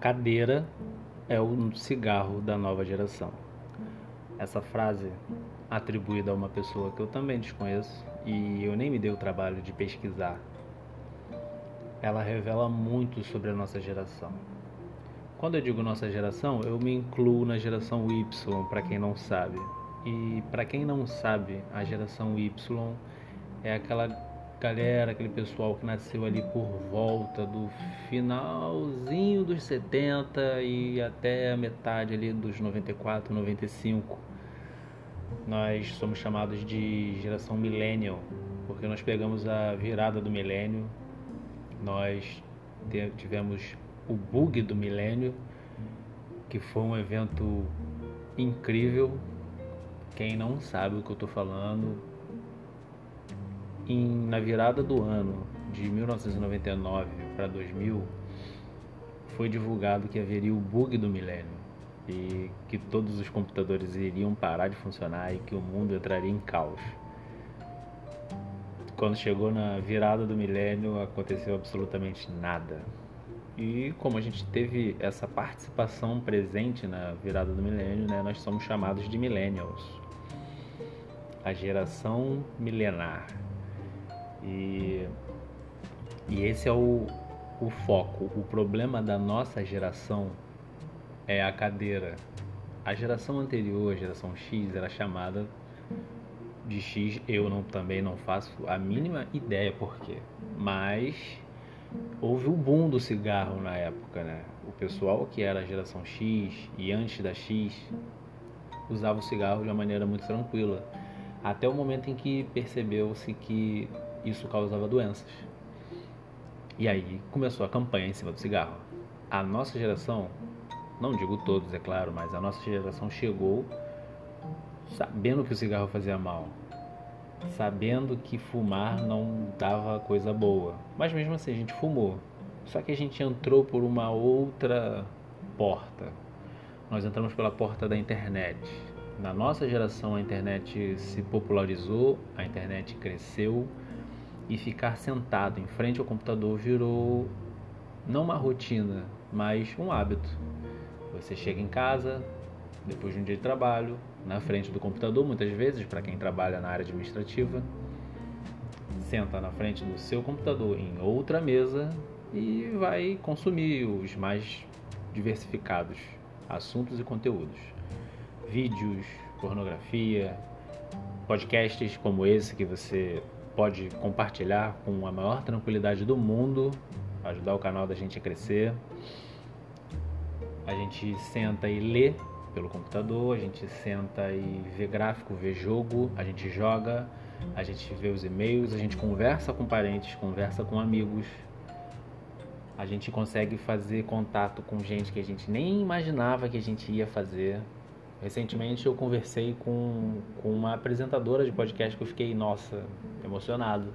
cadeira é o cigarro da nova geração. Essa frase, atribuída a uma pessoa que eu também desconheço e eu nem me dei o trabalho de pesquisar, ela revela muito sobre a nossa geração. Quando eu digo nossa geração, eu me incluo na geração Y, para quem não sabe. E para quem não sabe, a geração Y é aquela galera, aquele pessoal que nasceu ali por volta do finalzinho dos 70 e até a metade ali dos 94, 95. Nós somos chamados de geração millennial, porque nós pegamos a virada do milênio, nós tivemos o bug do milênio, que foi um evento incrível. Quem não sabe o que eu estou falando, em, na virada do ano de 1999 para 2000, foi divulgado que haveria o bug do milênio e que todos os computadores iriam parar de funcionar e que o mundo entraria em caos. Quando chegou na virada do milênio, aconteceu absolutamente nada. E como a gente teve essa participação presente na virada do milênio, né, nós somos chamados de millennials. A geração milenar. E, e esse é o, o foco. O problema da nossa geração é a cadeira. A geração anterior, a geração X, era chamada de X. Eu não, também não faço a mínima ideia por quê. Mas houve o boom do cigarro na época, né? O pessoal que era a geração X e antes da X usava o cigarro de uma maneira muito tranquila. Até o momento em que percebeu-se que isso causava doenças. E aí começou a campanha em cima do cigarro. A nossa geração, não digo todos, é claro, mas a nossa geração chegou sabendo que o cigarro fazia mal, sabendo que fumar não dava coisa boa. Mas mesmo assim a gente fumou. Só que a gente entrou por uma outra porta. Nós entramos pela porta da internet. Na nossa geração a internet se popularizou, a internet cresceu e ficar sentado em frente ao computador virou não uma rotina, mas um hábito. Você chega em casa, depois de um dia de trabalho, na frente do computador, muitas vezes, para quem trabalha na área administrativa, senta na frente do seu computador em outra mesa e vai consumir os mais diversificados assuntos e conteúdos. Vídeos, pornografia, podcasts como esse que você pode compartilhar com a maior tranquilidade do mundo, ajudar o canal da gente a crescer. A gente senta e lê pelo computador, a gente senta e vê gráfico, vê jogo, a gente joga, a gente vê os e-mails, a gente conversa com parentes, conversa com amigos. A gente consegue fazer contato com gente que a gente nem imaginava que a gente ia fazer. Recentemente eu conversei com, com uma apresentadora de podcast que eu fiquei, nossa, emocionado.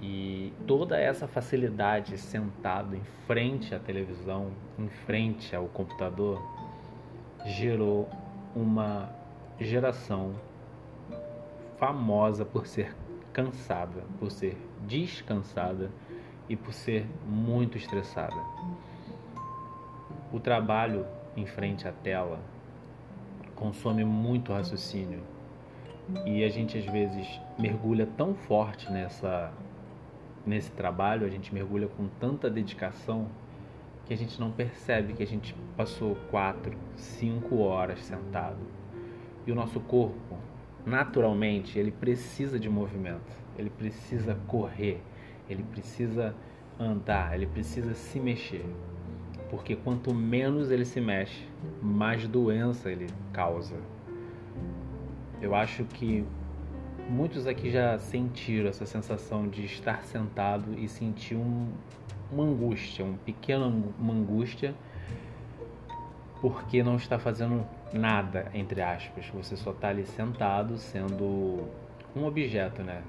E toda essa facilidade sentado em frente à televisão, em frente ao computador, gerou uma geração famosa por ser cansada, por ser descansada e por ser muito estressada. O trabalho em frente à tela consome muito raciocínio e a gente às vezes mergulha tão forte nessa nesse trabalho, a gente mergulha com tanta dedicação que a gente não percebe que a gente passou quatro, cinco horas sentado. E o nosso corpo, naturalmente, ele precisa de movimento, ele precisa correr, ele precisa andar, ele precisa se mexer. Porque quanto menos ele se mexe, mais doença ele causa. Eu acho que muitos aqui já sentiram essa sensação de estar sentado e sentir um, uma angústia, um pequeno uma angústia, porque não está fazendo nada, entre aspas. Você só está ali sentado, sendo um objeto, né?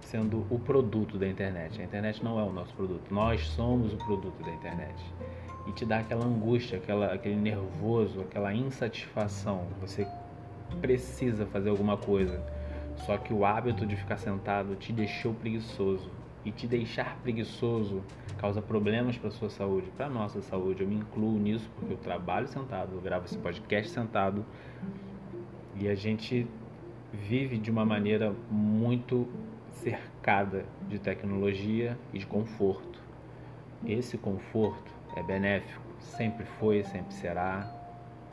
Sendo o produto da internet. A internet não é o nosso produto, nós somos o produto da internet. E te dá aquela angústia, aquela, aquele nervoso, aquela insatisfação. Você precisa fazer alguma coisa. Só que o hábito de ficar sentado te deixou preguiçoso e te deixar preguiçoso causa problemas para sua saúde, para nossa saúde. Eu me incluo nisso porque eu trabalho sentado, eu gravo esse podcast sentado e a gente vive de uma maneira muito cercada de tecnologia e de conforto. Esse conforto é benéfico, sempre foi, sempre será,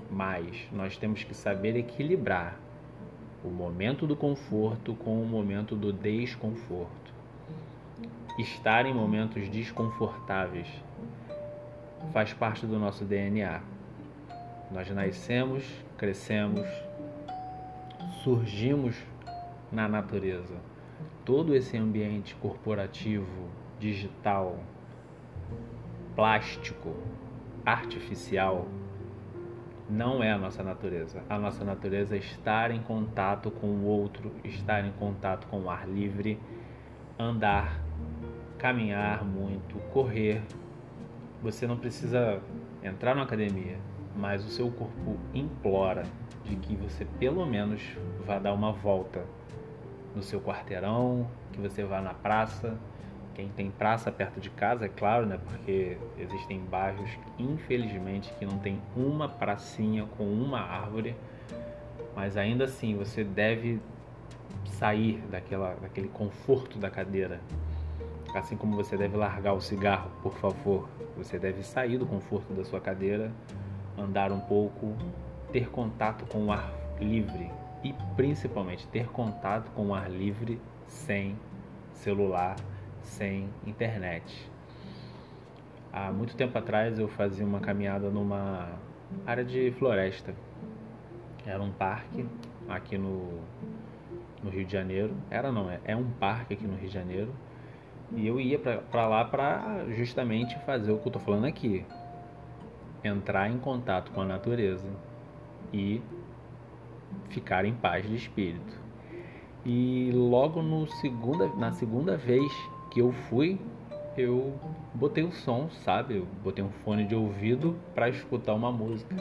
mas nós temos que saber equilibrar o momento do conforto com o momento do desconforto. Estar em momentos desconfortáveis faz parte do nosso DNA. Nós nascemos, crescemos, surgimos na natureza. Todo esse ambiente corporativo, digital, plástico, artificial, não é a nossa natureza. A nossa natureza é estar em contato com o outro, estar em contato com o ar livre, andar, caminhar muito, correr. Você não precisa entrar na academia, mas o seu corpo implora de que você pelo menos vá dar uma volta no seu quarteirão, que você vá na praça, quem tem praça perto de casa, é claro, né? Porque existem bairros, infelizmente, que não tem uma pracinha com uma árvore, mas ainda assim você deve sair daquela, daquele conforto da cadeira. Assim como você deve largar o cigarro, por favor, você deve sair do conforto da sua cadeira, andar um pouco, ter contato com o ar livre e principalmente ter contato com o ar livre sem celular sem internet. Há muito tempo atrás eu fazia uma caminhada numa área de floresta. Era um parque aqui no, no Rio de Janeiro. Era não, é, é um parque aqui no Rio de Janeiro. E eu ia para lá para justamente fazer o que eu estou falando aqui. Entrar em contato com a natureza e ficar em paz de espírito. E logo no segunda, na segunda vez que eu fui, eu botei o som, sabe? Eu botei um fone de ouvido para escutar uma música.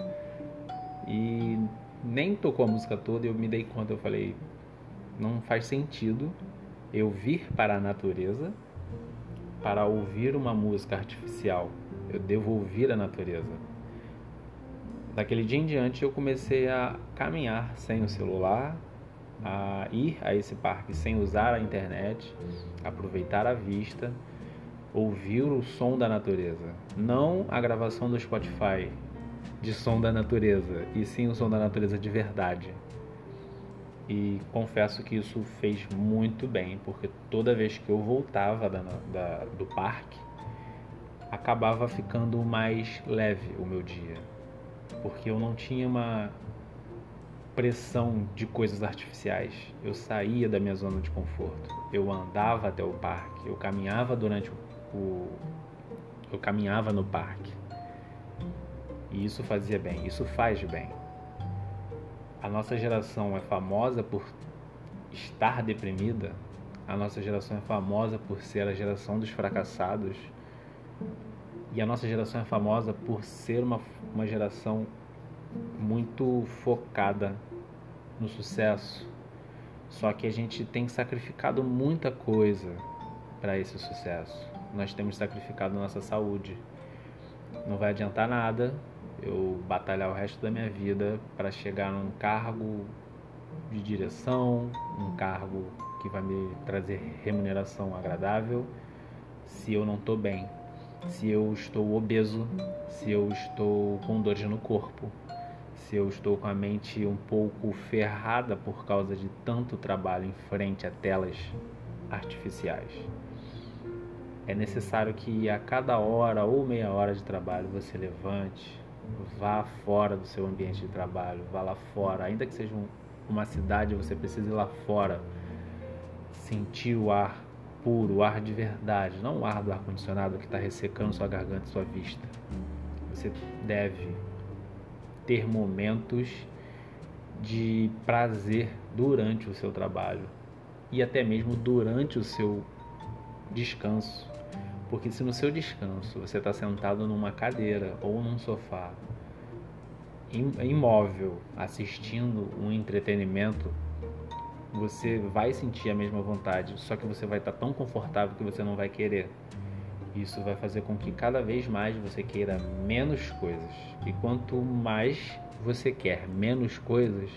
E nem tocou a música toda, eu me dei conta, eu falei, não faz sentido eu vir para a natureza para ouvir uma música artificial. Eu devo ouvir a natureza. Daquele dia em diante eu comecei a caminhar sem o celular, a ir a esse parque sem usar a internet, aproveitar a vista, ouvir o som da natureza, não a gravação do Spotify de som da natureza, e sim o som da natureza de verdade. E confesso que isso fez muito bem, porque toda vez que eu voltava da, da, do parque, acabava ficando mais leve o meu dia, porque eu não tinha uma pressão de coisas artificiais. Eu saía da minha zona de conforto. Eu andava até o parque. Eu caminhava durante o, eu caminhava no parque. E isso fazia bem. Isso faz bem. A nossa geração é famosa por estar deprimida. A nossa geração é famosa por ser a geração dos fracassados. E a nossa geração é famosa por ser uma, uma geração muito focada no sucesso. Só que a gente tem sacrificado muita coisa para esse sucesso. Nós temos sacrificado nossa saúde. Não vai adiantar nada eu batalhar o resto da minha vida para chegar num cargo de direção, um cargo que vai me trazer remuneração agradável, se eu não estou bem, se eu estou obeso, se eu estou com dores no corpo, se eu estou com a mente um pouco ferrada por causa de tanto trabalho em frente a telas artificiais. É necessário que a cada hora ou meia hora de trabalho você levante, vá fora do seu ambiente de trabalho, vá lá fora, ainda que seja um, uma cidade, você precisa ir lá fora, sentir o ar puro, o ar de verdade, não o ar do ar condicionado que está ressecando sua garganta e sua vista. Você deve ter momentos de prazer durante o seu trabalho e até mesmo durante o seu descanso. Porque se no seu descanso você está sentado numa cadeira ou num sofá imóvel assistindo um entretenimento, você vai sentir a mesma vontade, só que você vai estar tão confortável que você não vai querer. Isso vai fazer com que cada vez mais você queira menos coisas. E quanto mais você quer menos coisas,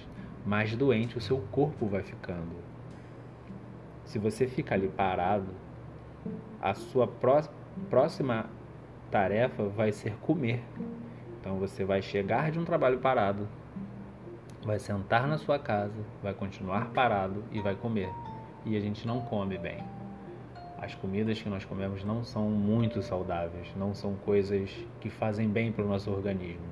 mais doente o seu corpo vai ficando. Se você fica ali parado, a sua próxima tarefa vai ser comer. Então você vai chegar de um trabalho parado, vai sentar na sua casa, vai continuar parado e vai comer. E a gente não come bem. As comidas que nós comemos não são muito saudáveis, não são coisas que fazem bem para o nosso organismo.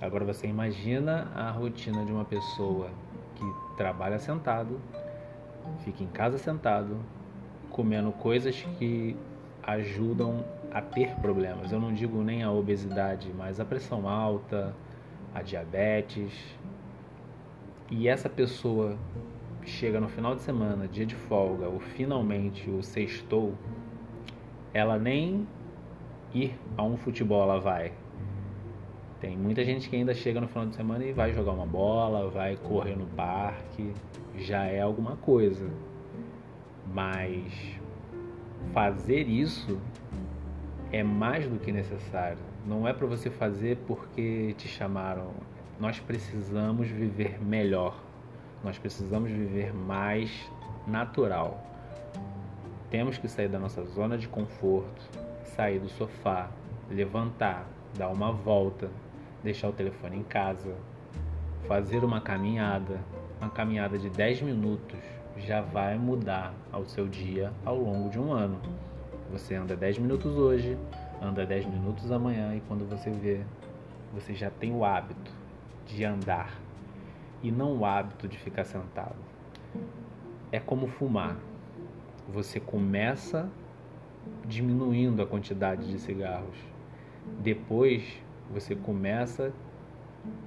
Agora você imagina a rotina de uma pessoa que trabalha sentado, fica em casa sentado, comendo coisas que ajudam a ter problemas. Eu não digo nem a obesidade, mas a pressão alta, a diabetes. E essa pessoa chega no final de semana, dia de folga, ou finalmente o sextou, ela nem ir a um futebol ela vai. Tem muita gente que ainda chega no final de semana e vai jogar uma bola, vai correr no parque, já é alguma coisa. Mas fazer isso é mais do que necessário. Não é para você fazer porque te chamaram. Nós precisamos viver melhor. Nós precisamos viver mais natural. Temos que sair da nossa zona de conforto, sair do sofá, levantar, dar uma volta, deixar o telefone em casa, fazer uma caminhada, uma caminhada de 10 minutos já vai mudar ao seu dia ao longo de um ano. Você anda 10 minutos hoje, anda 10 minutos amanhã e quando você vê, você já tem o hábito de andar e não o hábito de ficar sentado. É como fumar. Você começa diminuindo a quantidade de cigarros. Depois você começa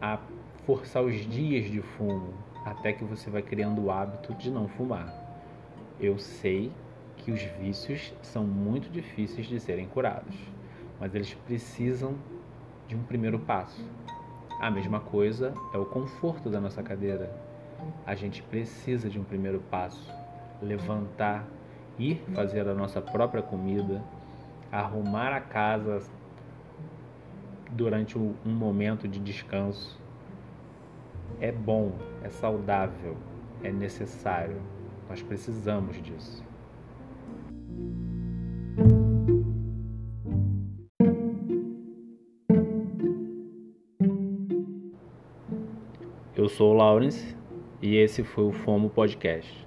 a forçar os dias de fumo até que você vai criando o hábito de não fumar. Eu sei que os vícios são muito difíceis de serem curados, mas eles precisam de um primeiro passo. A mesma coisa é o conforto da nossa cadeira. A gente precisa de um primeiro passo. Levantar, ir fazer a nossa própria comida, arrumar a casa durante um momento de descanso. É bom, é saudável, é necessário. Nós precisamos disso. Sou o Lawrence e esse foi o FOMO Podcast.